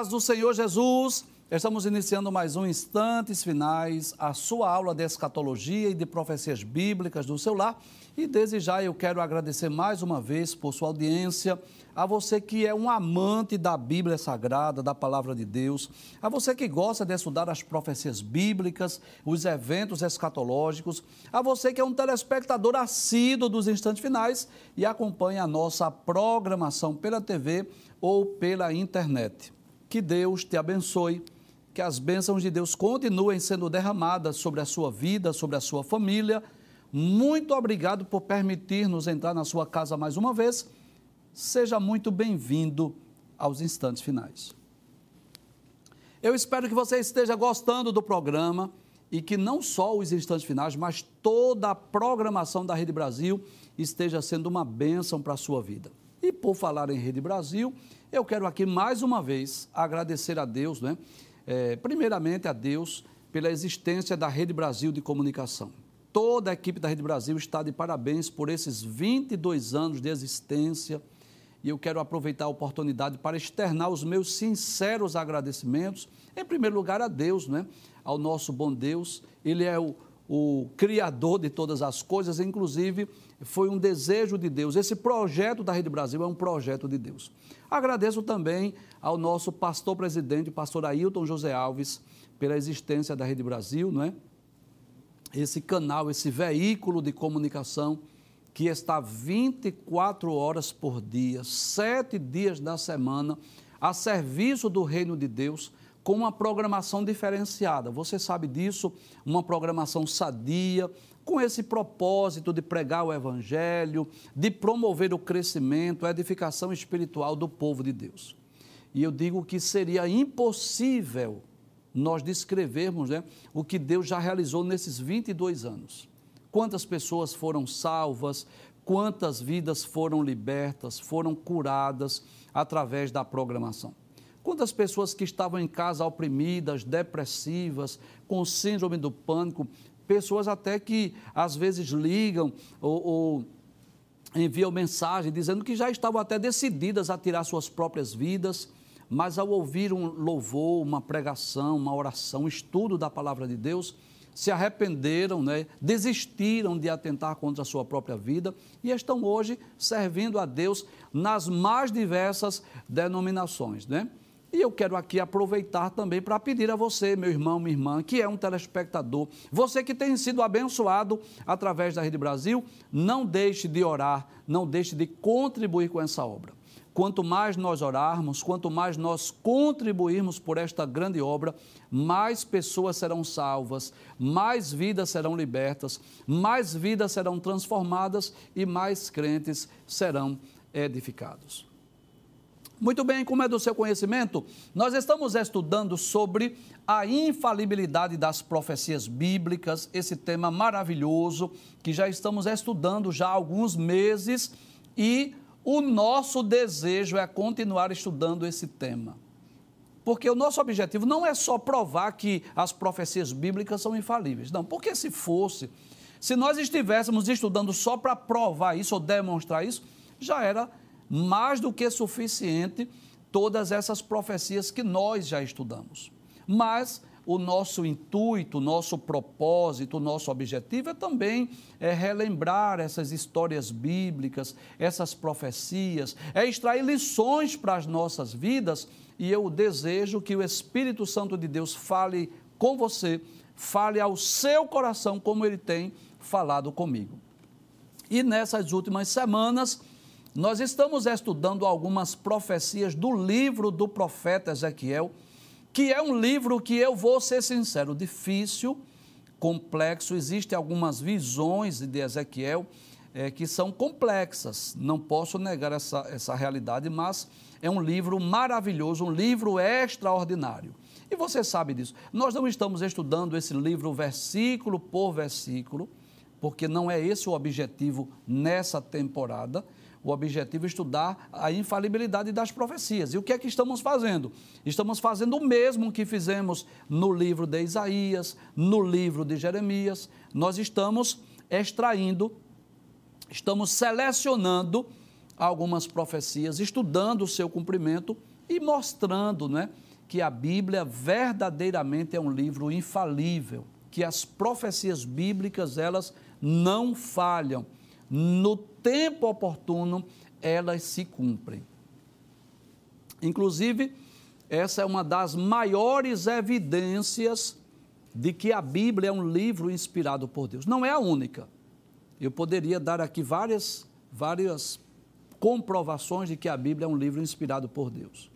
Paz do Senhor Jesus. Estamos iniciando mais um Instantes Finais, a sua aula de escatologia e de profecias bíblicas do seu lar. E desde já eu quero agradecer mais uma vez por sua audiência, a você que é um amante da Bíblia Sagrada, da Palavra de Deus, a você que gosta de estudar as profecias bíblicas, os eventos escatológicos, a você que é um telespectador assíduo dos Instantes Finais e acompanha a nossa programação pela TV ou pela internet. Que Deus te abençoe que as bênçãos de Deus continuem sendo derramadas sobre a sua vida, sobre a sua família. Muito obrigado por permitir-nos entrar na sua casa mais uma vez. Seja muito bem-vindo aos instantes finais. Eu espero que você esteja gostando do programa e que não só os instantes finais, mas toda a programação da Rede Brasil esteja sendo uma bênção para a sua vida. E por falar em Rede Brasil, eu quero aqui mais uma vez agradecer a Deus, né? é, primeiramente a Deus pela existência da Rede Brasil de Comunicação. Toda a equipe da Rede Brasil está de parabéns por esses 22 anos de existência e eu quero aproveitar a oportunidade para externar os meus sinceros agradecimentos, em primeiro lugar a Deus, né? ao nosso bom Deus. Ele é o, o Criador de todas as coisas, inclusive foi um desejo de Deus. Esse projeto da Rede Brasil é um projeto de Deus. Agradeço também ao nosso pastor presidente, pastor Ailton José Alves, pela existência da Rede Brasil, não é? Esse canal, esse veículo de comunicação que está 24 horas por dia, sete dias da semana, a serviço do reino de Deus, com uma programação diferenciada. Você sabe disso, uma programação sadia, com esse propósito de pregar o Evangelho, de promover o crescimento, a edificação espiritual do povo de Deus. E eu digo que seria impossível nós descrevermos né, o que Deus já realizou nesses 22 anos. Quantas pessoas foram salvas, quantas vidas foram libertas, foram curadas através da programação. Quantas pessoas que estavam em casa oprimidas, depressivas, com síndrome do pânico, pessoas até que às vezes ligam ou, ou enviam mensagem dizendo que já estavam até decididas a tirar suas próprias vidas, mas ao ouvir um louvor, uma pregação, uma oração, um estudo da palavra de Deus, se arrependeram, né? desistiram de atentar contra a sua própria vida e estão hoje servindo a Deus nas mais diversas denominações. Né? E eu quero aqui aproveitar também para pedir a você, meu irmão, minha irmã, que é um telespectador, você que tem sido abençoado através da Rede Brasil, não deixe de orar, não deixe de contribuir com essa obra. Quanto mais nós orarmos, quanto mais nós contribuirmos por esta grande obra, mais pessoas serão salvas, mais vidas serão libertas, mais vidas serão transformadas e mais crentes serão edificados. Muito bem, como é do seu conhecimento, nós estamos estudando sobre a infalibilidade das profecias bíblicas, esse tema maravilhoso que já estamos estudando já há alguns meses e o nosso desejo é continuar estudando esse tema. Porque o nosso objetivo não é só provar que as profecias bíblicas são infalíveis. Não, porque se fosse, se nós estivéssemos estudando só para provar isso ou demonstrar isso, já era mais do que suficiente todas essas profecias que nós já estudamos. Mas o nosso intuito, o nosso propósito, o nosso objetivo é também é relembrar essas histórias bíblicas, essas profecias, é extrair lições para as nossas vidas e eu desejo que o Espírito Santo de Deus fale com você, fale ao seu coração como ele tem falado comigo. E nessas últimas semanas, nós estamos estudando algumas profecias do livro do profeta Ezequiel, que é um livro que eu vou ser sincero, difícil, complexo, existem algumas visões de Ezequiel é, que são complexas, não posso negar essa, essa realidade, mas é um livro maravilhoso, um livro extraordinário. E você sabe disso. Nós não estamos estudando esse livro versículo por versículo, porque não é esse o objetivo nessa temporada o objetivo é estudar a infalibilidade das profecias. E o que é que estamos fazendo? Estamos fazendo o mesmo que fizemos no livro de Isaías, no livro de Jeremias. Nós estamos extraindo, estamos selecionando algumas profecias, estudando o seu cumprimento e mostrando né, que a Bíblia verdadeiramente é um livro infalível, que as profecias bíblicas elas não falham. No tempo oportuno, elas se cumprem. Inclusive, essa é uma das maiores evidências de que a Bíblia é um livro inspirado por Deus. Não é a única. Eu poderia dar aqui várias, várias comprovações de que a Bíblia é um livro inspirado por Deus.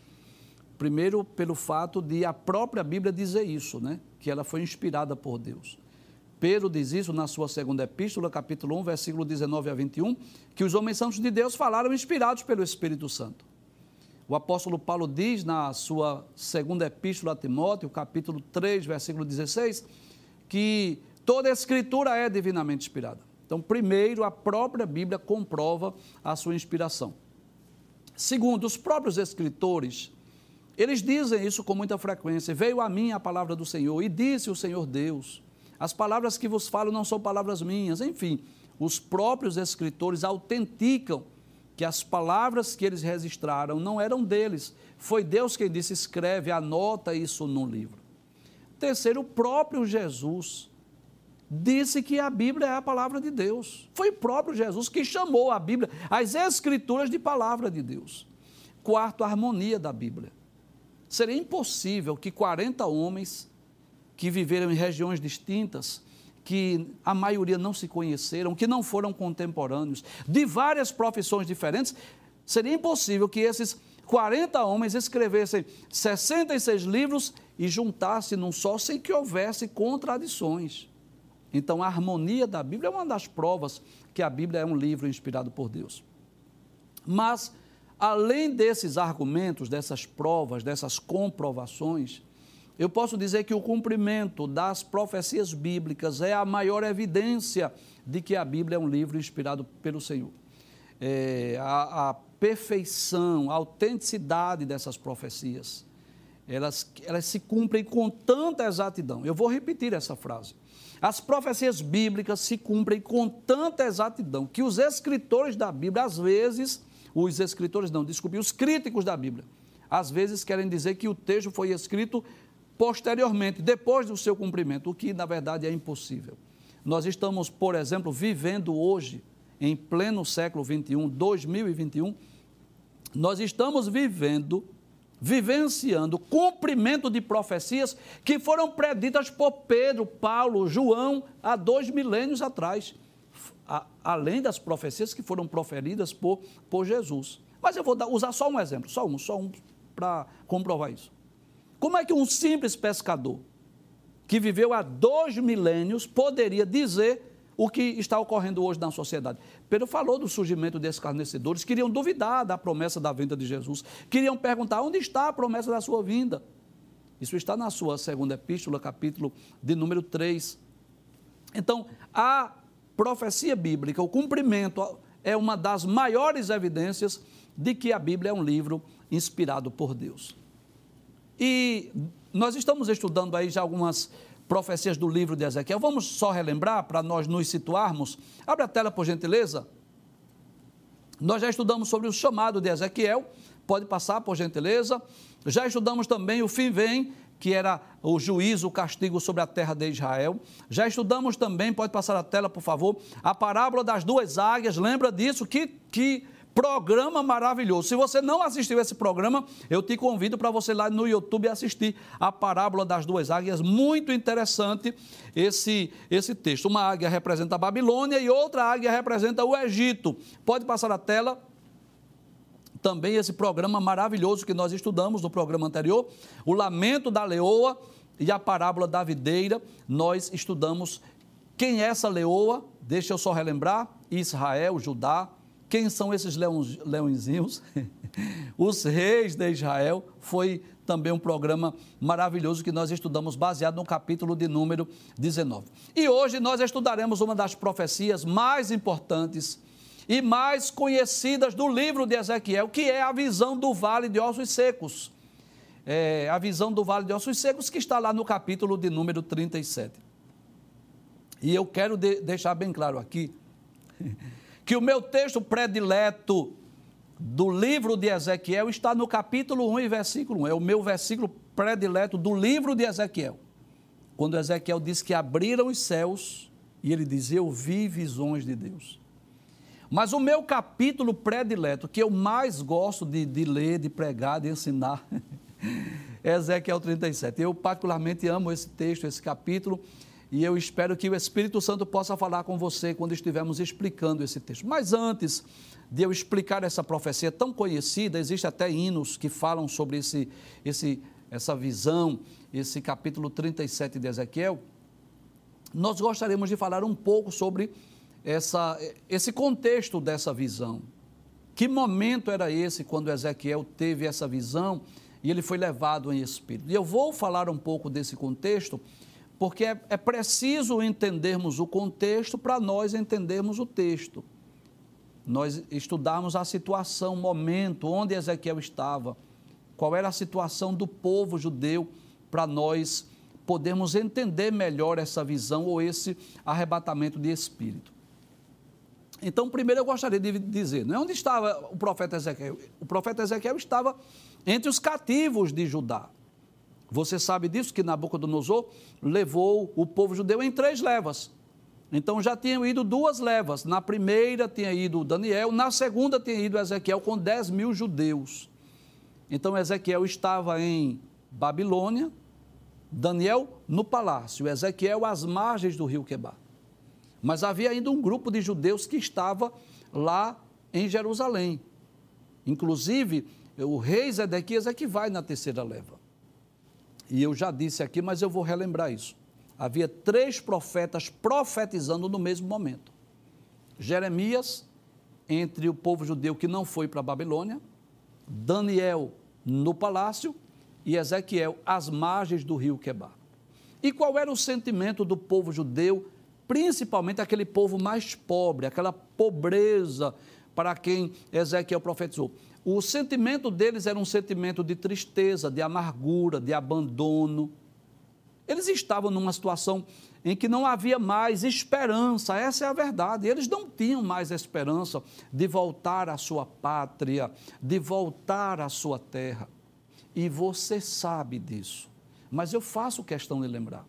Primeiro, pelo fato de a própria Bíblia dizer isso, né? Que ela foi inspirada por Deus. Pedro diz isso na sua segunda epístola, capítulo 1, versículo 19 a 21, que os homens santos de Deus falaram inspirados pelo Espírito Santo. O apóstolo Paulo diz na sua segunda epístola a Timóteo, capítulo 3, versículo 16, que toda a escritura é divinamente inspirada. Então, primeiro, a própria Bíblia comprova a sua inspiração. Segundo, os próprios escritores, eles dizem isso com muita frequência. Veio a mim a palavra do Senhor e disse o Senhor Deus. As palavras que vos falo não são palavras minhas. Enfim, os próprios escritores autenticam que as palavras que eles registraram não eram deles. Foi Deus quem disse: escreve, anota isso num livro. Terceiro, o próprio Jesus disse que a Bíblia é a palavra de Deus. Foi o próprio Jesus que chamou a Bíblia, as Escrituras, de palavra de Deus. Quarto, a harmonia da Bíblia. Seria impossível que 40 homens que viveram em regiões distintas, que a maioria não se conheceram, que não foram contemporâneos, de várias profissões diferentes, seria impossível que esses 40 homens escrevessem 66 livros e juntassem num só sem que houvesse contradições. Então, a harmonia da Bíblia é uma das provas que a Bíblia é um livro inspirado por Deus. Mas, além desses argumentos, dessas provas, dessas comprovações, eu posso dizer que o cumprimento das profecias bíblicas é a maior evidência de que a Bíblia é um livro inspirado pelo Senhor. É, a, a, perfeição, a autenticidade dessas profecias, elas, elas se cumprem com tanta exatidão. Eu vou repetir essa frase. As profecias bíblicas se cumprem com tanta exatidão que os escritores da Bíblia, às vezes, os escritores não, desculpe, os críticos da Bíblia, às vezes querem dizer que o texto foi escrito posteriormente, depois do seu cumprimento, o que na verdade é impossível. Nós estamos, por exemplo, vivendo hoje, em pleno século 21, 2021, nós estamos vivendo, vivenciando cumprimento de profecias que foram preditas por Pedro, Paulo, João há dois milênios atrás, além das profecias que foram proferidas por, por Jesus. Mas eu vou dar, usar só um exemplo, só um, só um para comprovar isso. Como é que um simples pescador, que viveu há dois milênios, poderia dizer o que está ocorrendo hoje na sociedade? Pedro falou do surgimento de escarnecedores, queriam duvidar da promessa da vinda de Jesus, queriam perguntar onde está a promessa da sua vinda. Isso está na sua segunda epístola, capítulo de número 3. Então, a profecia bíblica, o cumprimento, é uma das maiores evidências de que a Bíblia é um livro inspirado por Deus. E nós estamos estudando aí já algumas profecias do livro de Ezequiel. Vamos só relembrar para nós nos situarmos. Abre a tela, por gentileza. Nós já estudamos sobre o chamado de Ezequiel. Pode passar, por gentileza. Já estudamos também o fim vem, que era o juízo, o castigo sobre a terra de Israel. Já estudamos também, pode passar a tela, por favor, a parábola das duas águias. Lembra disso? Que, que Programa maravilhoso. Se você não assistiu esse programa, eu te convido para você lá no YouTube assistir a parábola das duas águias. Muito interessante esse, esse texto. Uma águia representa a Babilônia e outra águia representa o Egito. Pode passar a tela também esse programa maravilhoso que nós estudamos no programa anterior, o Lamento da Leoa e a parábola da videira. Nós estudamos quem é essa leoa, deixa eu só relembrar: Israel, Judá, quem são esses leões, leõezinhos? Os reis de Israel. Foi também um programa maravilhoso que nós estudamos, baseado no capítulo de número 19. E hoje nós estudaremos uma das profecias mais importantes e mais conhecidas do livro de Ezequiel, que é a visão do vale de ossos secos. É, a visão do vale de ossos secos, que está lá no capítulo de número 37. E eu quero de, deixar bem claro aqui que o meu texto predileto do livro de Ezequiel está no capítulo 1 e versículo 1. É o meu versículo predileto do livro de Ezequiel. Quando Ezequiel diz que abriram os céus e ele diz: Eu vi visões de Deus. Mas o meu capítulo predileto, que eu mais gosto de, de ler, de pregar, de ensinar, é Ezequiel 37. Eu, particularmente, amo esse texto, esse capítulo, e eu espero que o Espírito Santo possa falar com você quando estivermos explicando esse texto. Mas antes de eu explicar essa profecia tão conhecida, existe até hinos que falam sobre esse, esse, essa visão, esse capítulo 37 de Ezequiel. Nós gostaríamos de falar um pouco sobre essa, esse contexto dessa visão. Que momento era esse quando Ezequiel teve essa visão e ele foi levado em espírito? E eu vou falar um pouco desse contexto, porque é, é preciso entendermos o contexto para nós entendermos o texto. Nós estudarmos a situação, o momento, onde Ezequiel estava, qual era a situação do povo judeu, para nós podermos entender melhor essa visão ou esse arrebatamento de espírito. Então, primeiro eu gostaria de dizer, é onde estava o profeta Ezequiel? O profeta Ezequiel estava entre os cativos de Judá. Você sabe disso, que Nabucodonosor levou o povo judeu em três levas. Então já tinham ido duas levas. Na primeira tinha ido Daniel, na segunda tinha ido Ezequiel com 10 mil judeus. Então Ezequiel estava em Babilônia, Daniel no palácio, Ezequiel às margens do rio Quebar. Mas havia ainda um grupo de judeus que estava lá em Jerusalém. Inclusive, o rei Zedequias é que vai na terceira leva. E eu já disse aqui, mas eu vou relembrar isso. Havia três profetas profetizando no mesmo momento: Jeremias, entre o povo judeu que não foi para a Babilônia, Daniel no palácio e Ezequiel às margens do rio Quebar. E qual era o sentimento do povo judeu principalmente aquele povo mais pobre, aquela pobreza para quem Ezequiel profetizou. O sentimento deles era um sentimento de tristeza, de amargura, de abandono. Eles estavam numa situação em que não havia mais esperança, essa é a verdade. Eles não tinham mais esperança de voltar à sua pátria, de voltar à sua terra. E você sabe disso. Mas eu faço questão de lembrar.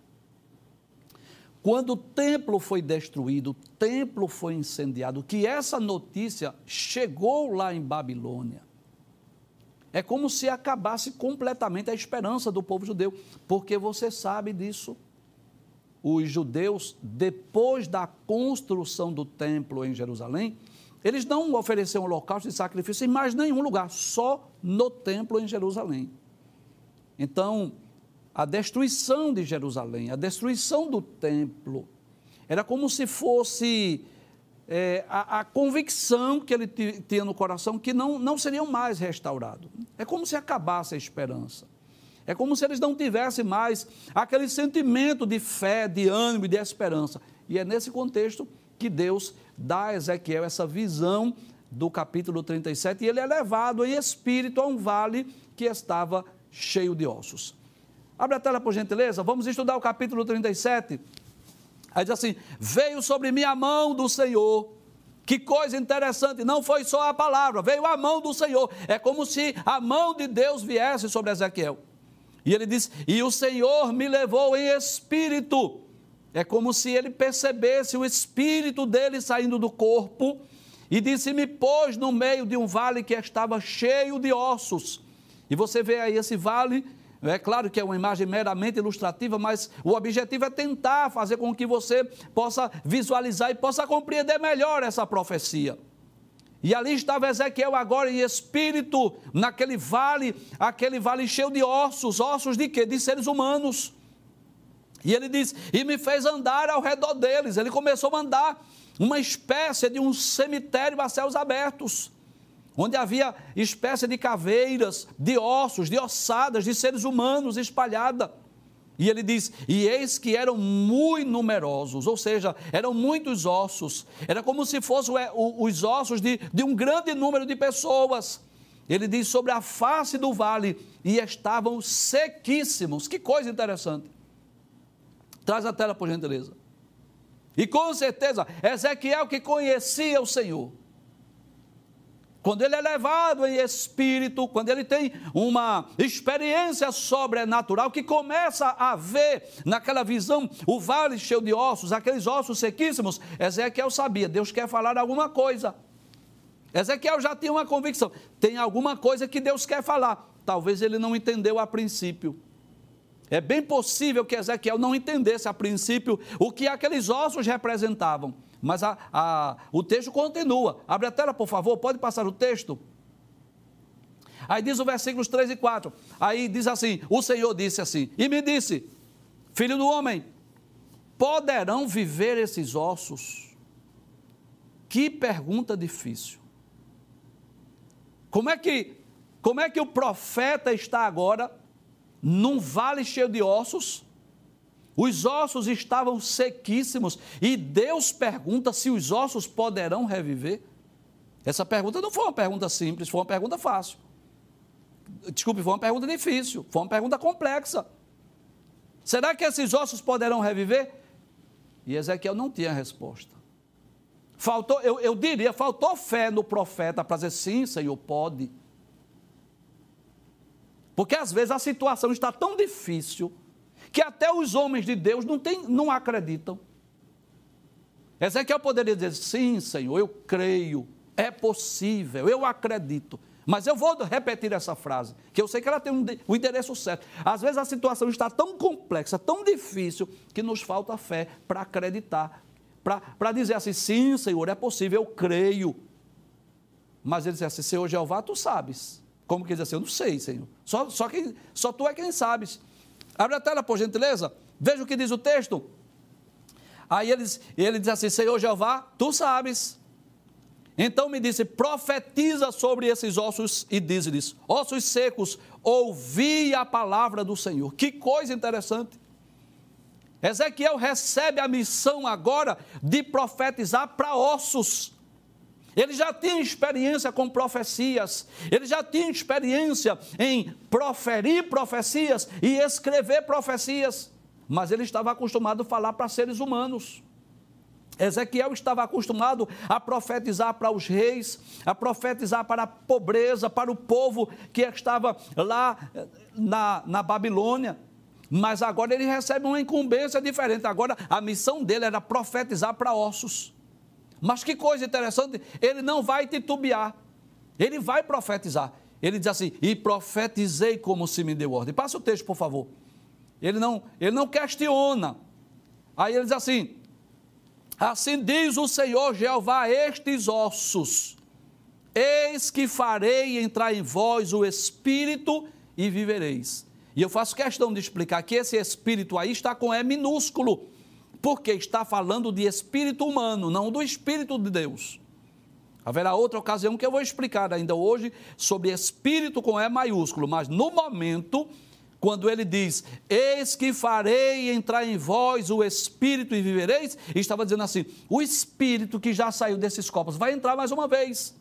Quando o templo foi destruído, o templo foi incendiado, que essa notícia chegou lá em Babilônia. É como se acabasse completamente a esperança do povo judeu, porque você sabe disso. Os judeus, depois da construção do templo em Jerusalém, eles não ofereciam holocausto e sacrifício em mais nenhum lugar, só no templo em Jerusalém. Então, a destruição de Jerusalém, a destruição do templo. Era como se fosse é, a, a, convicção que ele tinha no coração que não, não seriam mais restaurados. É como se acabasse a esperança. É como se eles não tivessem mais aquele sentimento de fé, de ânimo e de esperança. E é nesse contexto que Deus dá a Ezequiel essa visão do capítulo 37 e ele é levado em espírito a um vale que estava cheio de ossos. Abre a tela, por gentileza. Vamos estudar o capítulo 37. Aí diz assim: Veio sobre mim a mão do Senhor. Que coisa interessante, não foi só a palavra, veio a mão do Senhor. É como se a mão de Deus viesse sobre Ezequiel. E ele diz: E o Senhor me levou em espírito. É como se ele percebesse o espírito dele saindo do corpo e disse: Me pôs no meio de um vale que estava cheio de ossos. E você vê aí esse vale é claro que é uma imagem meramente ilustrativa, mas o objetivo é tentar fazer com que você possa visualizar e possa compreender melhor essa profecia. E ali estava Ezequiel agora em espírito, naquele vale, aquele vale cheio de ossos, ossos de quê? De seres humanos. E ele diz: E me fez andar ao redor deles. Ele começou a andar, uma espécie de um cemitério a céus abertos onde havia espécie de caveiras, de ossos, de ossadas, de seres humanos espalhada. E ele diz: E eis que eram muito numerosos, ou seja, eram muitos ossos, era como se fossem os ossos de, de um grande número de pessoas. Ele diz sobre a face do vale, e estavam sequíssimos. Que coisa interessante. Traz a tela, por gentileza. E com certeza, Ezequiel que conhecia o Senhor quando ele é levado em espírito, quando ele tem uma experiência sobrenatural que começa a ver naquela visão o vale cheio de ossos, aqueles ossos sequíssimos, Ezequiel sabia, Deus quer falar alguma coisa. Ezequiel já tinha uma convicção, tem alguma coisa que Deus quer falar. Talvez ele não entendeu a princípio. É bem possível que Ezequiel não entendesse a princípio o que aqueles ossos representavam. Mas a, a, o texto continua. Abre a tela, por favor, pode passar o texto. Aí diz o versículos 3 e 4. Aí diz assim: O Senhor disse assim, e me disse: Filho do homem, poderão viver esses ossos? Que pergunta difícil. Como é que, como é que o profeta está agora num vale cheio de ossos? Os ossos estavam sequíssimos e Deus pergunta se os ossos poderão reviver. Essa pergunta não foi uma pergunta simples, foi uma pergunta fácil. Desculpe, foi uma pergunta difícil, foi uma pergunta complexa. Será que esses ossos poderão reviver? E Ezequiel não tinha resposta. Faltou, eu, eu diria, faltou fé no profeta para dizer sim, Senhor, pode. Porque às vezes a situação está tão difícil que até os homens de Deus não, tem, não acreditam. Ezequiel poderia dizer: sim, Senhor, eu creio, é possível, eu acredito. Mas eu vou repetir essa frase, que eu sei que ela tem um, o endereço certo. Às vezes a situação está tão complexa, tão difícil, que nos falta fé para acreditar, para dizer assim: sim, Senhor, é possível, eu creio. Mas ele diz assim: Senhor Jeová, tu sabes. Como que diz assim? Eu não sei, Senhor. Só, só, só tu é quem sabes. Abre a tela, por gentileza. Veja o que diz o texto. Aí ele, ele diz assim: Senhor Jeová, tu sabes. Então me disse: profetiza sobre esses ossos e diz-lhes: ossos secos, ouvi a palavra do Senhor. Que coisa interessante. Ezequiel recebe a missão agora de profetizar para ossos. Ele já tinha experiência com profecias, ele já tinha experiência em proferir profecias e escrever profecias, mas ele estava acostumado a falar para seres humanos. Ezequiel estava acostumado a profetizar para os reis, a profetizar para a pobreza, para o povo que estava lá eh, na, na Babilônia. Mas agora ele recebe uma incumbência diferente. Agora a missão dele era profetizar para ossos. Mas que coisa interessante, ele não vai titubear, ele vai profetizar. Ele diz assim: E profetizei como se me deu ordem. Passa o texto, por favor. Ele não, ele não questiona. Aí ele diz assim: Assim diz o Senhor Jeová estes ossos: Eis que farei entrar em vós o espírito e vivereis. E eu faço questão de explicar que esse espírito aí está com E minúsculo porque está falando de espírito humano, não do espírito de Deus. Haverá outra ocasião que eu vou explicar ainda hoje sobre espírito com E maiúsculo, mas no momento, quando ele diz: Eis que farei entrar em vós o espírito e vivereis, estava dizendo assim: o espírito que já saiu desses corpos vai entrar mais uma vez.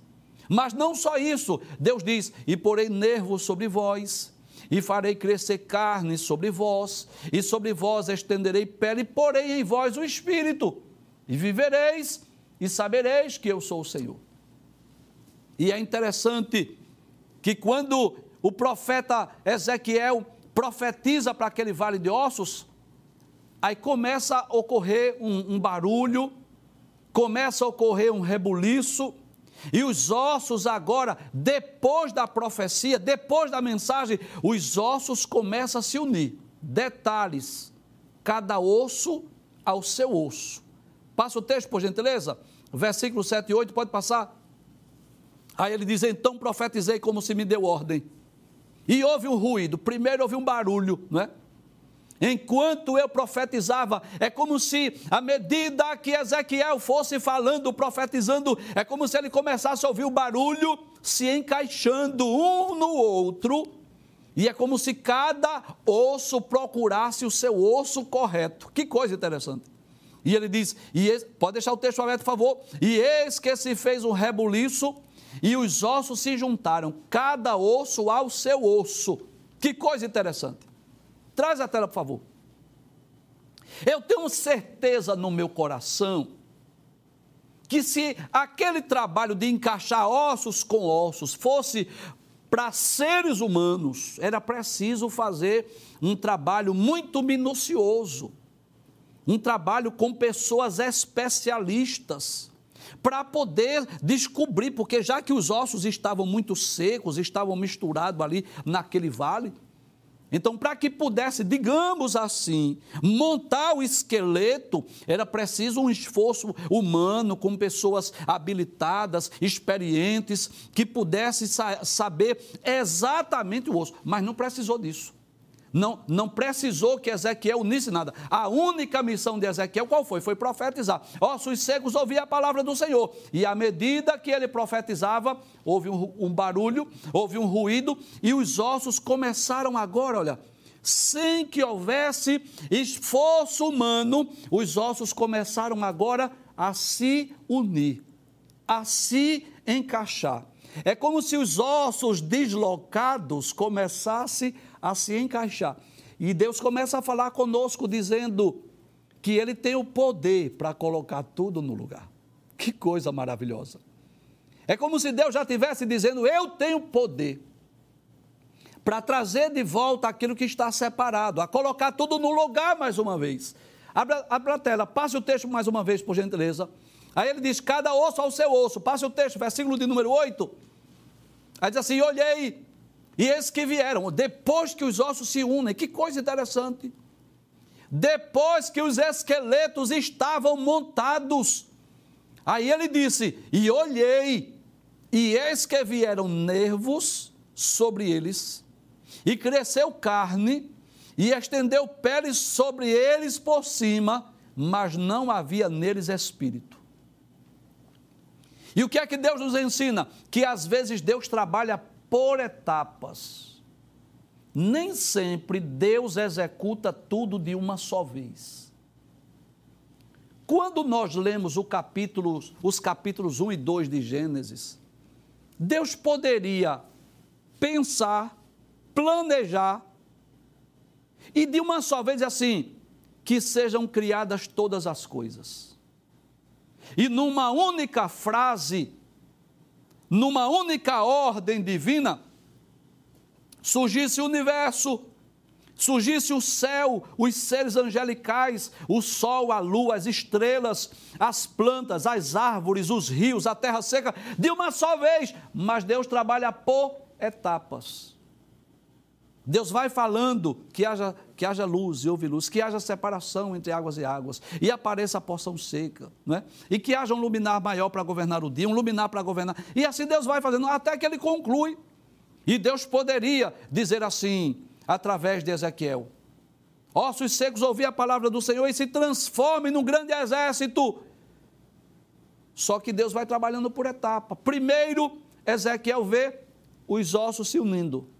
Mas não só isso, Deus diz: E porei nervos sobre vós e farei crescer carne sobre vós, e sobre vós estenderei pele, e porei em vós o espírito, e vivereis, e sabereis que eu sou o Senhor. E é interessante que quando o profeta Ezequiel profetiza para aquele vale de ossos, aí começa a ocorrer um, um barulho, começa a ocorrer um rebuliço, e os ossos agora, depois da profecia, depois da mensagem, os ossos começam a se unir. Detalhes: cada osso ao seu osso. Passa o texto, por gentileza. Versículo 7 e 8, pode passar. Aí ele diz: Então profetizei como se me deu ordem. E houve um ruído. Primeiro houve um barulho, não é? Enquanto eu profetizava, é como se, à medida que Ezequiel fosse falando, profetizando, é como se ele começasse a ouvir o barulho se encaixando um no outro, e é como se cada osso procurasse o seu osso correto. Que coisa interessante. E ele diz, e pode deixar o texto aberto, por favor. E eis que se fez um rebuliço, e os ossos se juntaram, cada osso ao seu osso. Que coisa interessante. Traz a tela, por favor. Eu tenho certeza no meu coração que se aquele trabalho de encaixar ossos com ossos fosse para seres humanos, era preciso fazer um trabalho muito minucioso, um trabalho com pessoas especialistas para poder descobrir, porque já que os ossos estavam muito secos, estavam misturados ali naquele vale, então, para que pudesse, digamos assim, montar o esqueleto, era preciso um esforço humano, com pessoas habilitadas, experientes, que pudessem saber exatamente o osso. Mas não precisou disso. Não, não precisou que Ezequiel unisse nada. A única missão de Ezequiel qual foi? Foi profetizar. Ossos secos ouviam a palavra do Senhor. E à medida que ele profetizava, houve um, um barulho, houve um ruído, e os ossos começaram agora, olha, sem que houvesse esforço humano, os ossos começaram agora a se unir, a se encaixar. É como se os ossos deslocados começassem a se encaixar. E Deus começa a falar conosco dizendo que Ele tem o poder para colocar tudo no lugar. Que coisa maravilhosa. É como se Deus já estivesse dizendo: Eu tenho poder para trazer de volta aquilo que está separado, a colocar tudo no lugar mais uma vez. Abra, abra a tela, passe o texto mais uma vez, por gentileza. Aí ele diz: Cada osso ao seu osso. Passe o texto, versículo de número 8. Aí diz assim: Olhei e eis que vieram, depois que os ossos se unem, que coisa interessante. Depois que os esqueletos estavam montados, aí ele disse: E olhei, e eis que vieram nervos sobre eles, e cresceu carne, e estendeu peles sobre eles por cima, mas não havia neles espírito. E o que é que Deus nos ensina? Que às vezes Deus trabalha por etapas. Nem sempre Deus executa tudo de uma só vez. Quando nós lemos capítulo, os capítulos 1 e 2 de Gênesis, Deus poderia pensar, planejar e de uma só vez assim, que sejam criadas todas as coisas. E numa única frase, numa única ordem divina, surgisse o universo, surgisse o céu, os seres angelicais, o sol, a lua, as estrelas, as plantas, as árvores, os rios, a terra seca, de uma só vez. Mas Deus trabalha por etapas. Deus vai falando que haja, que haja luz e houve luz, que haja separação entre águas e águas, e apareça a porção seca, não é? e que haja um luminar maior para governar o dia, um luminar para governar. E assim Deus vai fazendo até que ele conclui. E Deus poderia dizer assim, através de Ezequiel: Ossos secos ouvi a palavra do Senhor e se transformem num grande exército. Só que Deus vai trabalhando por etapa. Primeiro, Ezequiel vê os ossos se unindo.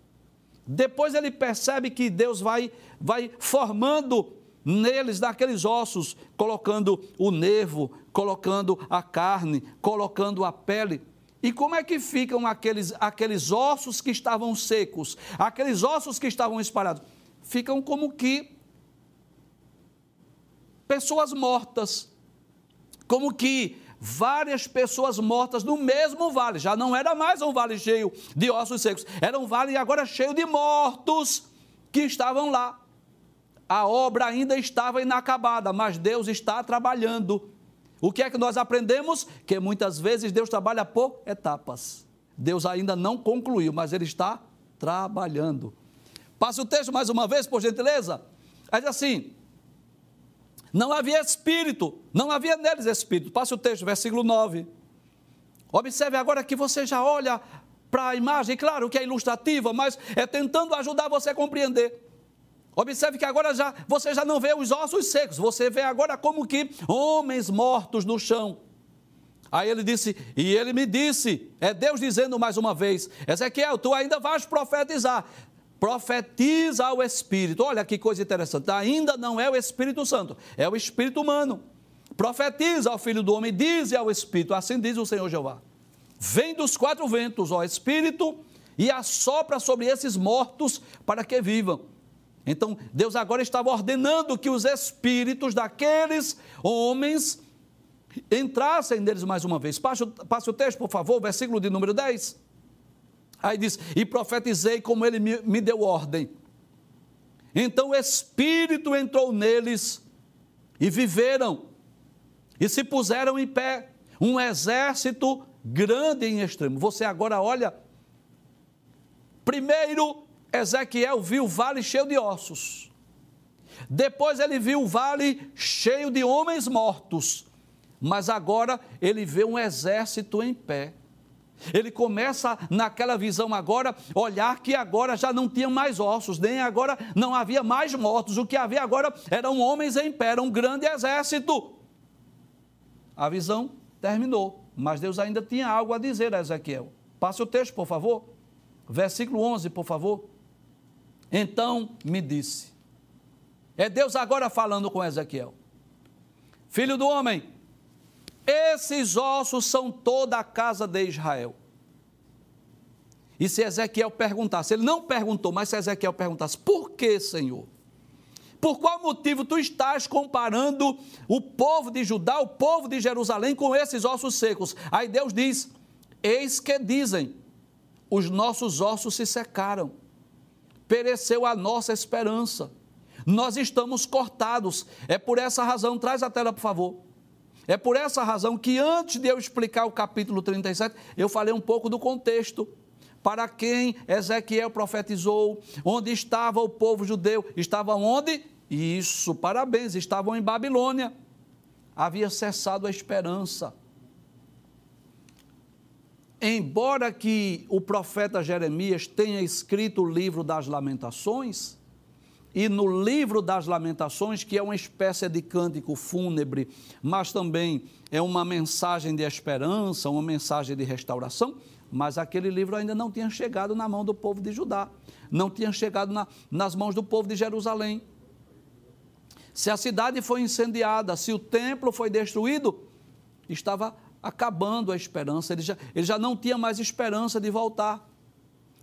Depois ele percebe que Deus vai, vai formando neles, naqueles ossos, colocando o nervo, colocando a carne, colocando a pele. E como é que ficam aqueles, aqueles ossos que estavam secos, aqueles ossos que estavam espalhados? Ficam como que pessoas mortas, como que várias pessoas mortas no mesmo vale. Já não era mais um vale cheio de ossos secos, era um vale agora cheio de mortos que estavam lá. A obra ainda estava inacabada, mas Deus está trabalhando. O que é que nós aprendemos? Que muitas vezes Deus trabalha por etapas. Deus ainda não concluiu, mas Ele está trabalhando. Passa o texto mais uma vez, por gentileza. Diz assim: não havia espírito, não havia neles espírito. Passe o texto, versículo 9. Observe agora que você já olha para a imagem, claro que é ilustrativa, mas é tentando ajudar você a compreender. Observe que agora já você já não vê os ossos secos, você vê agora como que homens mortos no chão. Aí ele disse, e ele me disse, é Deus dizendo mais uma vez: Ezequiel, tu ainda vais profetizar profetiza ao Espírito. Olha que coisa interessante. Ainda não é o Espírito Santo, é o Espírito humano. Profetiza ao Filho do Homem, diz ao Espírito, assim diz o Senhor Jeová. Vem dos quatro ventos, ó Espírito, e assopra sobre esses mortos para que vivam. Então, Deus agora estava ordenando que os espíritos daqueles homens entrassem neles mais uma vez. Passe, passe o texto, por favor, versículo de número 10. Aí diz: E profetizei como ele me, me deu ordem. Então o Espírito entrou neles e viveram, e se puseram em pé, um exército grande em extremo. Você agora olha. Primeiro, Ezequiel viu o vale cheio de ossos. Depois ele viu o vale cheio de homens mortos. Mas agora ele vê um exército em pé. Ele começa naquela visão agora, olhar que agora já não tinha mais ossos, nem agora não havia mais mortos. O que havia agora eram homens em pé, era um grande exército. A visão terminou, mas Deus ainda tinha algo a dizer a Ezequiel. Passe o texto, por favor. Versículo 11, por favor. Então me disse. É Deus agora falando com Ezequiel. Filho do homem, esses ossos são toda a casa de Israel. E se Ezequiel perguntasse, ele não perguntou, mas se Ezequiel perguntasse, por que, Senhor? Por qual motivo tu estás comparando o povo de Judá, o povo de Jerusalém, com esses ossos secos? Aí Deus diz: Eis que dizem, os nossos ossos se secaram, pereceu a nossa esperança, nós estamos cortados. É por essa razão, traz a tela, por favor. É por essa razão que antes de eu explicar o capítulo 37, eu falei um pouco do contexto. Para quem Ezequiel profetizou, onde estava o povo judeu? Estava onde? Isso, parabéns, estavam em Babilônia. Havia cessado a esperança. Embora que o profeta Jeremias tenha escrito o livro das lamentações, e no livro das Lamentações, que é uma espécie de cântico fúnebre, mas também é uma mensagem de esperança, uma mensagem de restauração, mas aquele livro ainda não tinha chegado na mão do povo de Judá, não tinha chegado na, nas mãos do povo de Jerusalém. Se a cidade foi incendiada, se o templo foi destruído, estava acabando a esperança, ele já, ele já não tinha mais esperança de voltar.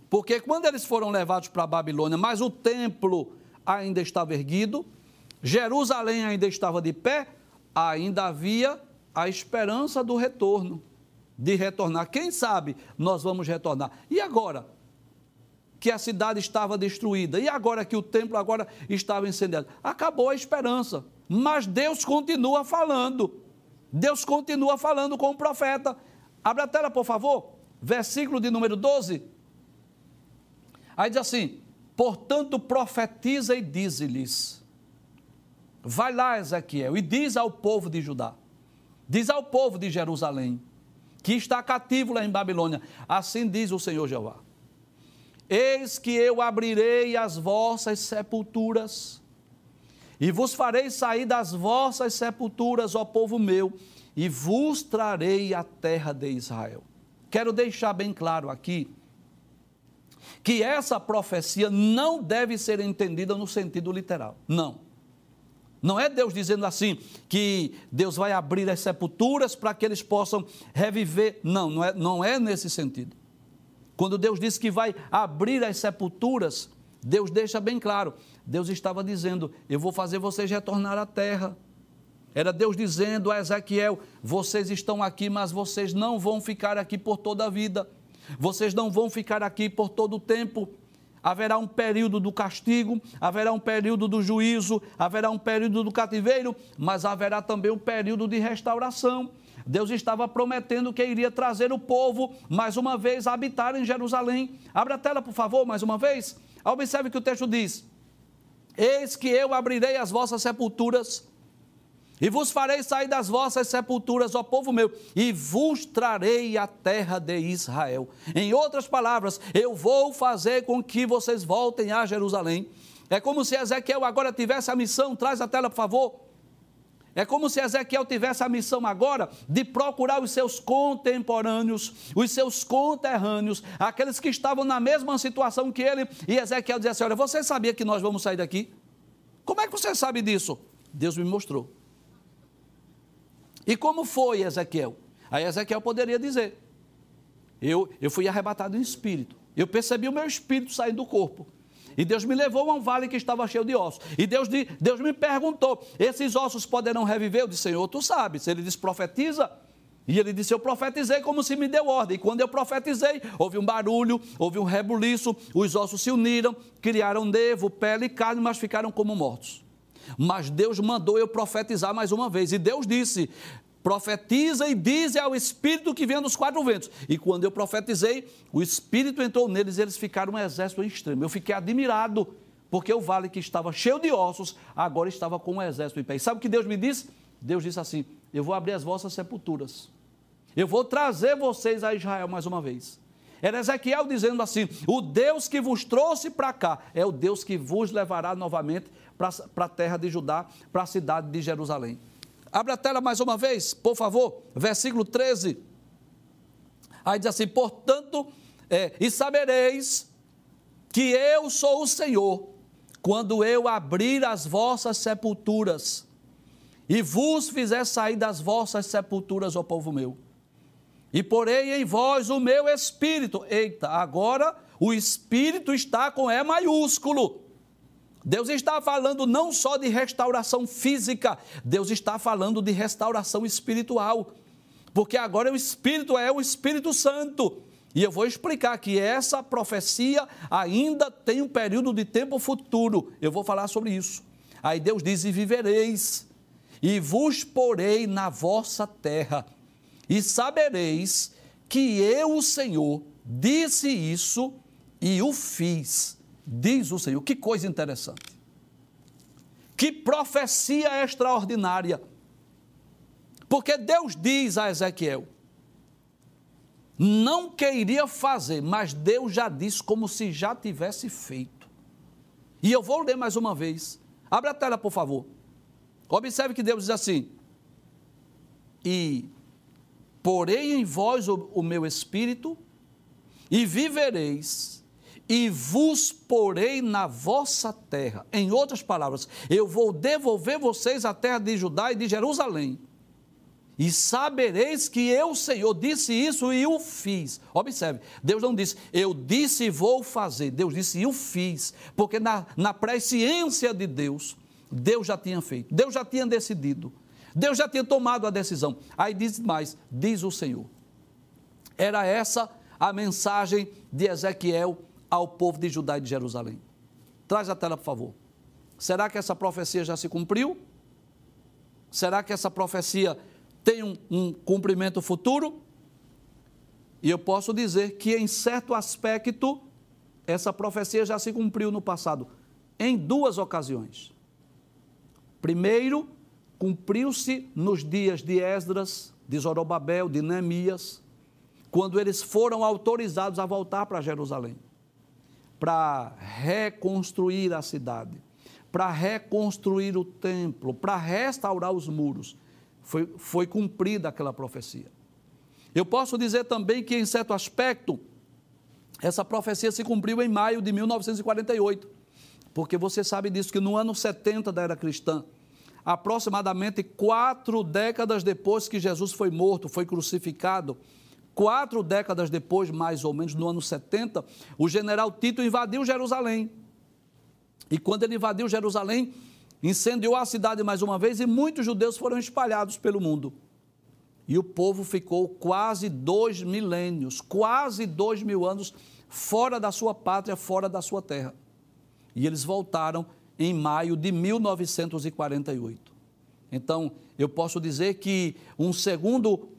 Porque quando eles foram levados para a Babilônia, mas o templo ainda estava erguido, Jerusalém ainda estava de pé, ainda havia a esperança do retorno, de retornar. Quem sabe nós vamos retornar. E agora? Que a cidade estava destruída, e agora que o templo agora estava incendiado. Acabou a esperança, mas Deus continua falando. Deus continua falando com o profeta. Abre a tela, por favor. Versículo de número 12. Aí diz assim: Portanto, profetiza e dize-lhes: Vai lá, Ezequiel, e diz ao povo de Judá, diz ao povo de Jerusalém, que está cativo lá em Babilônia: Assim diz o Senhor Jeová: Eis que eu abrirei as vossas sepulturas, e vos farei sair das vossas sepulturas, ó povo meu, e vos trarei a terra de Israel. Quero deixar bem claro aqui que essa profecia não deve ser entendida no sentido literal. Não. Não é Deus dizendo assim que Deus vai abrir as sepulturas para que eles possam reviver. Não, não é, não é nesse sentido. Quando Deus diz que vai abrir as sepulturas, Deus deixa bem claro. Deus estava dizendo: Eu vou fazer vocês retornar à terra. Era Deus dizendo a Ezequiel: Vocês estão aqui, mas vocês não vão ficar aqui por toda a vida. Vocês não vão ficar aqui por todo o tempo. Haverá um período do castigo, haverá um período do juízo, haverá um período do cativeiro, mas haverá também um período de restauração. Deus estava prometendo que iria trazer o povo mais uma vez a habitar em Jerusalém. Abra a tela, por favor, mais uma vez. Observe que o texto diz: Eis que eu abrirei as vossas sepulturas e vos farei sair das vossas sepulturas, ó povo meu, e vos trarei a terra de Israel. Em outras palavras, eu vou fazer com que vocês voltem a Jerusalém. É como se Ezequiel agora tivesse a missão, traz a tela, por favor. É como se Ezequiel tivesse a missão agora de procurar os seus contemporâneos, os seus conterrâneos, aqueles que estavam na mesma situação que ele. E Ezequiel dizia assim: Olha, você sabia que nós vamos sair daqui? Como é que você sabe disso? Deus me mostrou. E como foi Ezequiel? Aí Ezequiel poderia dizer: eu, eu fui arrebatado em espírito. Eu percebi o meu espírito sair do corpo. E Deus me levou a um vale que estava cheio de ossos. E Deus, Deus me perguntou: esses ossos poderão reviver? Eu disse: Senhor, tu sabes. Ele disse: profetiza. E ele disse: Eu profetizei como se me deu ordem. E quando eu profetizei, houve um barulho, houve um rebuliço, os ossos se uniram, criaram nevo, pele e carne, mas ficaram como mortos. Mas Deus mandou eu profetizar mais uma vez. E Deus disse: Profetiza e diz ao Espírito que vem dos quatro ventos. E quando eu profetizei, o Espírito entrou neles e eles ficaram um exército extremo. Eu fiquei admirado, porque o vale que estava cheio de ossos, agora estava com um exército em pé. E sabe o que Deus me disse? Deus disse assim: Eu vou abrir as vossas sepulturas. Eu vou trazer vocês a Israel mais uma vez. Era Ezequiel dizendo assim: O Deus que vos trouxe para cá é o Deus que vos levará novamente para a terra de Judá, para a cidade de Jerusalém. Abra a tela mais uma vez, por favor, versículo 13. Aí diz assim: Portanto, é, e sabereis que eu sou o Senhor, quando eu abrir as vossas sepulturas e vos fizer sair das vossas sepulturas, ó povo meu. E porei em vós o meu espírito. Eita, agora o espírito está com E maiúsculo. Deus está falando não só de restauração física, Deus está falando de restauração espiritual. Porque agora o Espírito é o Espírito Santo. E eu vou explicar que essa profecia ainda tem um período de tempo futuro. Eu vou falar sobre isso. Aí Deus diz: E vivereis, e vos porei na vossa terra, e sabereis que eu, o Senhor, disse isso e o fiz diz o Senhor. Que coisa interessante. Que profecia extraordinária. Porque Deus diz a Ezequiel: não queria fazer, mas Deus já disse como se já tivesse feito. E eu vou ler mais uma vez. Abre a tela, por favor. Observe que Deus diz assim: E porei em vós o, o meu espírito, e vivereis e vos porei na vossa terra. Em outras palavras, eu vou devolver vocês a terra de Judá e de Jerusalém. E sabereis que eu, Senhor, disse isso e o fiz. Observe, Deus não disse, eu disse e vou fazer. Deus disse e o fiz. Porque na, na presciência de Deus, Deus já tinha feito, Deus já tinha decidido, Deus já tinha tomado a decisão. Aí diz mais: diz o Senhor. Era essa a mensagem de Ezequiel ao povo de Judá e de Jerusalém. Traz a tela, por favor. Será que essa profecia já se cumpriu? Será que essa profecia tem um, um cumprimento futuro? E eu posso dizer que, em certo aspecto, essa profecia já se cumpriu no passado, em duas ocasiões. Primeiro, cumpriu-se nos dias de Esdras, de Zorobabel, de Neemias, quando eles foram autorizados a voltar para Jerusalém para reconstruir a cidade, para reconstruir o templo, para restaurar os muros. Foi, foi cumprida aquela profecia. Eu posso dizer também que, em certo aspecto, essa profecia se cumpriu em maio de 1948, porque você sabe disso, que no ano 70 da era cristã, aproximadamente quatro décadas depois que Jesus foi morto, foi crucificado, Quatro décadas depois, mais ou menos, no ano 70, o general Tito invadiu Jerusalém. E quando ele invadiu Jerusalém, incendiou a cidade mais uma vez e muitos judeus foram espalhados pelo mundo. E o povo ficou quase dois milênios, quase dois mil anos fora da sua pátria, fora da sua terra. E eles voltaram em maio de 1948. Então, eu posso dizer que um segundo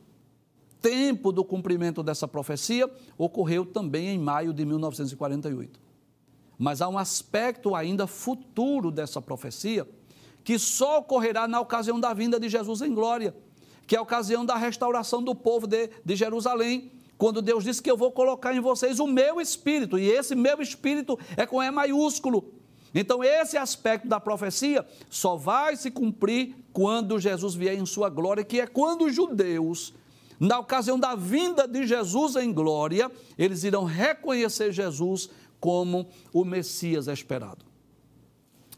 tempo do cumprimento dessa profecia ocorreu também em maio de 1948. Mas há um aspecto ainda futuro dessa profecia que só ocorrerá na ocasião da vinda de Jesus em glória, que é a ocasião da restauração do povo de, de Jerusalém, quando Deus disse que eu vou colocar em vocês o meu espírito, e esse meu espírito é com E maiúsculo. Então, esse aspecto da profecia só vai se cumprir quando Jesus vier em sua glória, que é quando os judeus na ocasião da vinda de Jesus em glória, eles irão reconhecer Jesus como o Messias esperado.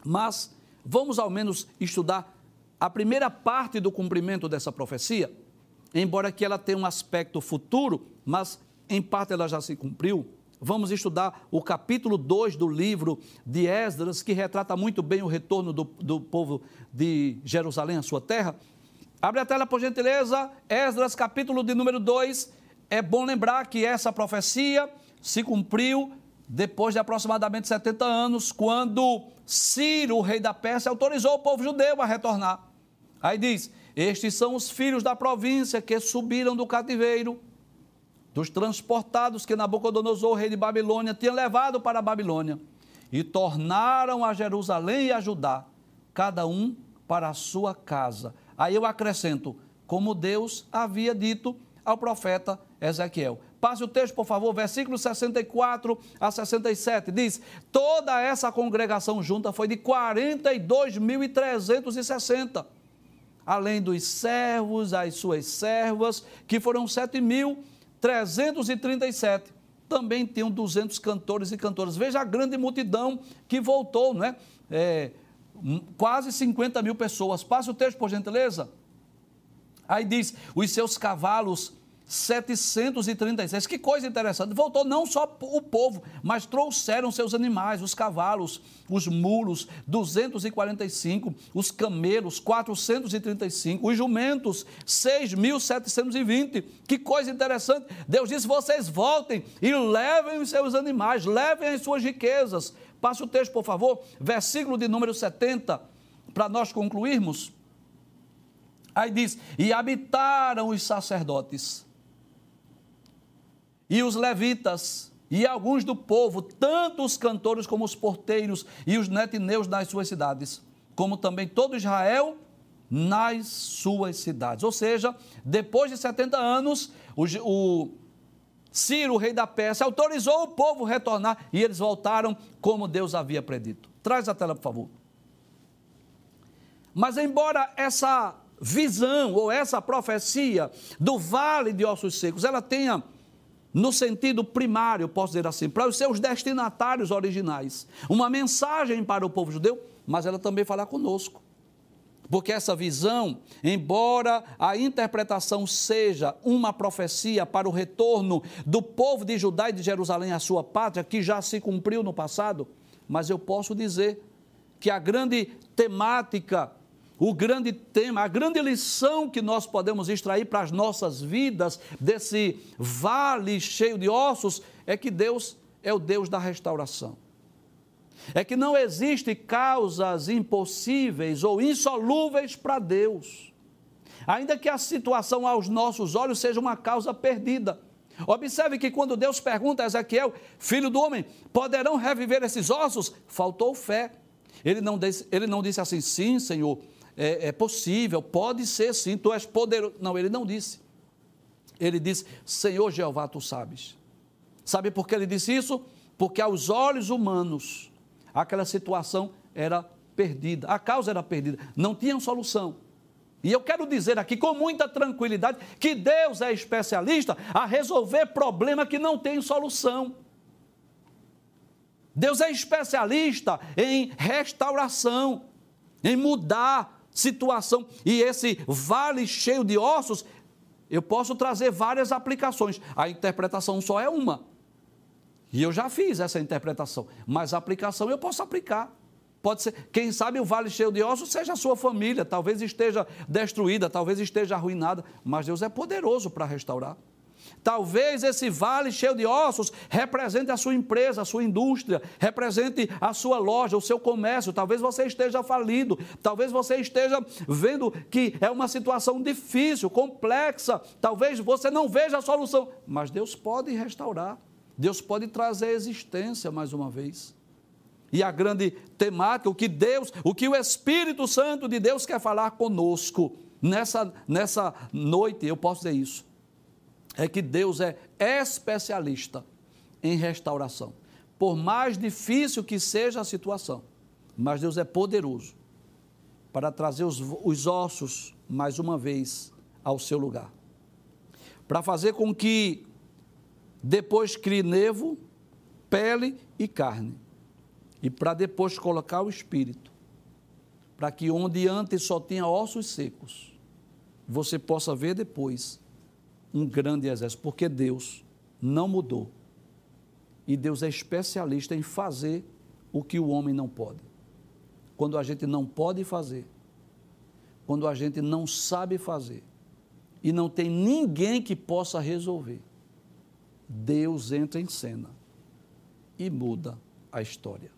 Mas vamos ao menos estudar a primeira parte do cumprimento dessa profecia, embora que ela tenha um aspecto futuro, mas em parte ela já se cumpriu. Vamos estudar o capítulo 2 do livro de Esdras, que retrata muito bem o retorno do, do povo de Jerusalém à sua terra. Abre a tela, por gentileza, Esdras, capítulo de número 2. É bom lembrar que essa profecia se cumpriu depois de aproximadamente 70 anos, quando Ciro, o rei da Pérsia, autorizou o povo judeu a retornar. Aí diz: Estes são os filhos da província que subiram do cativeiro, dos transportados que Nabucodonosor, rei de Babilônia, tinha levado para a Babilônia, e tornaram a Jerusalém e a Judá, cada um para a sua casa. Aí eu acrescento, como Deus havia dito ao profeta Ezequiel. Passe o texto, por favor, versículos 64 a 67. Diz: Toda essa congregação junta foi de 42.360, além dos servos, as suas servas, que foram 7.337. Também tinham 200 cantores e cantoras. Veja a grande multidão que voltou, não é? é quase 50 mil pessoas. Passe o texto, por gentileza. Aí diz: os seus cavalos 736. Que coisa interessante. Voltou não só o povo, mas trouxeram seus animais, os cavalos, os mulos, 245, os camelos, 435, os jumentos, 6.720. Que coisa interessante. Deus disse: vocês voltem e levem os seus animais, levem as suas riquezas. Passe o texto, por favor, versículo de número 70, para nós concluirmos. Aí diz: E habitaram os sacerdotes e os levitas, e alguns do povo, tanto os cantores como os porteiros e os netineus nas suas cidades, como também todo Israel nas suas cidades. Ou seja, depois de 70 anos, o, o Ciro, rei da Pérsia, autorizou o povo retornar e eles voltaram como Deus havia predito. Traz a tela, por favor. Mas embora essa visão ou essa profecia do vale de ossos secos, ela tenha no sentido primário, posso dizer assim, para os seus destinatários originais. Uma mensagem para o povo judeu, mas ela também fala conosco. Porque essa visão, embora a interpretação seja uma profecia para o retorno do povo de Judá e de Jerusalém à sua pátria, que já se cumpriu no passado, mas eu posso dizer que a grande temática o grande tema, a grande lição que nós podemos extrair para as nossas vidas desse vale cheio de ossos é que Deus é o Deus da restauração. É que não existe causas impossíveis ou insolúveis para Deus. Ainda que a situação aos nossos olhos seja uma causa perdida. Observe que quando Deus pergunta a Ezequiel, filho do homem, poderão reviver esses ossos? Faltou fé. Ele não disse, ele não disse assim, sim, Senhor, é, é possível, pode ser sim, tu és poderoso. Não, ele não disse. Ele disse, Senhor Jeová, tu sabes. Sabe por que ele disse isso? Porque aos olhos humanos, aquela situação era perdida, a causa era perdida, não tinha solução. E eu quero dizer aqui com muita tranquilidade que Deus é especialista a resolver problema que não tem solução. Deus é especialista em restauração, em mudar situação e esse vale cheio de ossos, eu posso trazer várias aplicações. A interpretação só é uma. E eu já fiz essa interpretação, mas a aplicação eu posso aplicar. Pode ser, quem sabe o vale cheio de ossos seja a sua família, talvez esteja destruída, talvez esteja arruinada, mas Deus é poderoso para restaurar. Talvez esse vale cheio de ossos represente a sua empresa, a sua indústria, represente a sua loja, o seu comércio. Talvez você esteja falido, talvez você esteja vendo que é uma situação difícil, complexa. Talvez você não veja a solução, mas Deus pode restaurar. Deus pode trazer a existência mais uma vez. E a grande temática, o que Deus, o que o Espírito Santo de Deus quer falar conosco nessa, nessa noite, eu posso dizer isso é que Deus é especialista em restauração. Por mais difícil que seja a situação, mas Deus é poderoso para trazer os, os ossos mais uma vez ao seu lugar. Para fazer com que depois crie nevo, pele e carne. E para depois colocar o espírito. Para que onde antes só tinha ossos secos, você possa ver depois um grande exército, porque Deus não mudou. E Deus é especialista em fazer o que o homem não pode. Quando a gente não pode fazer, quando a gente não sabe fazer e não tem ninguém que possa resolver, Deus entra em cena e muda a história.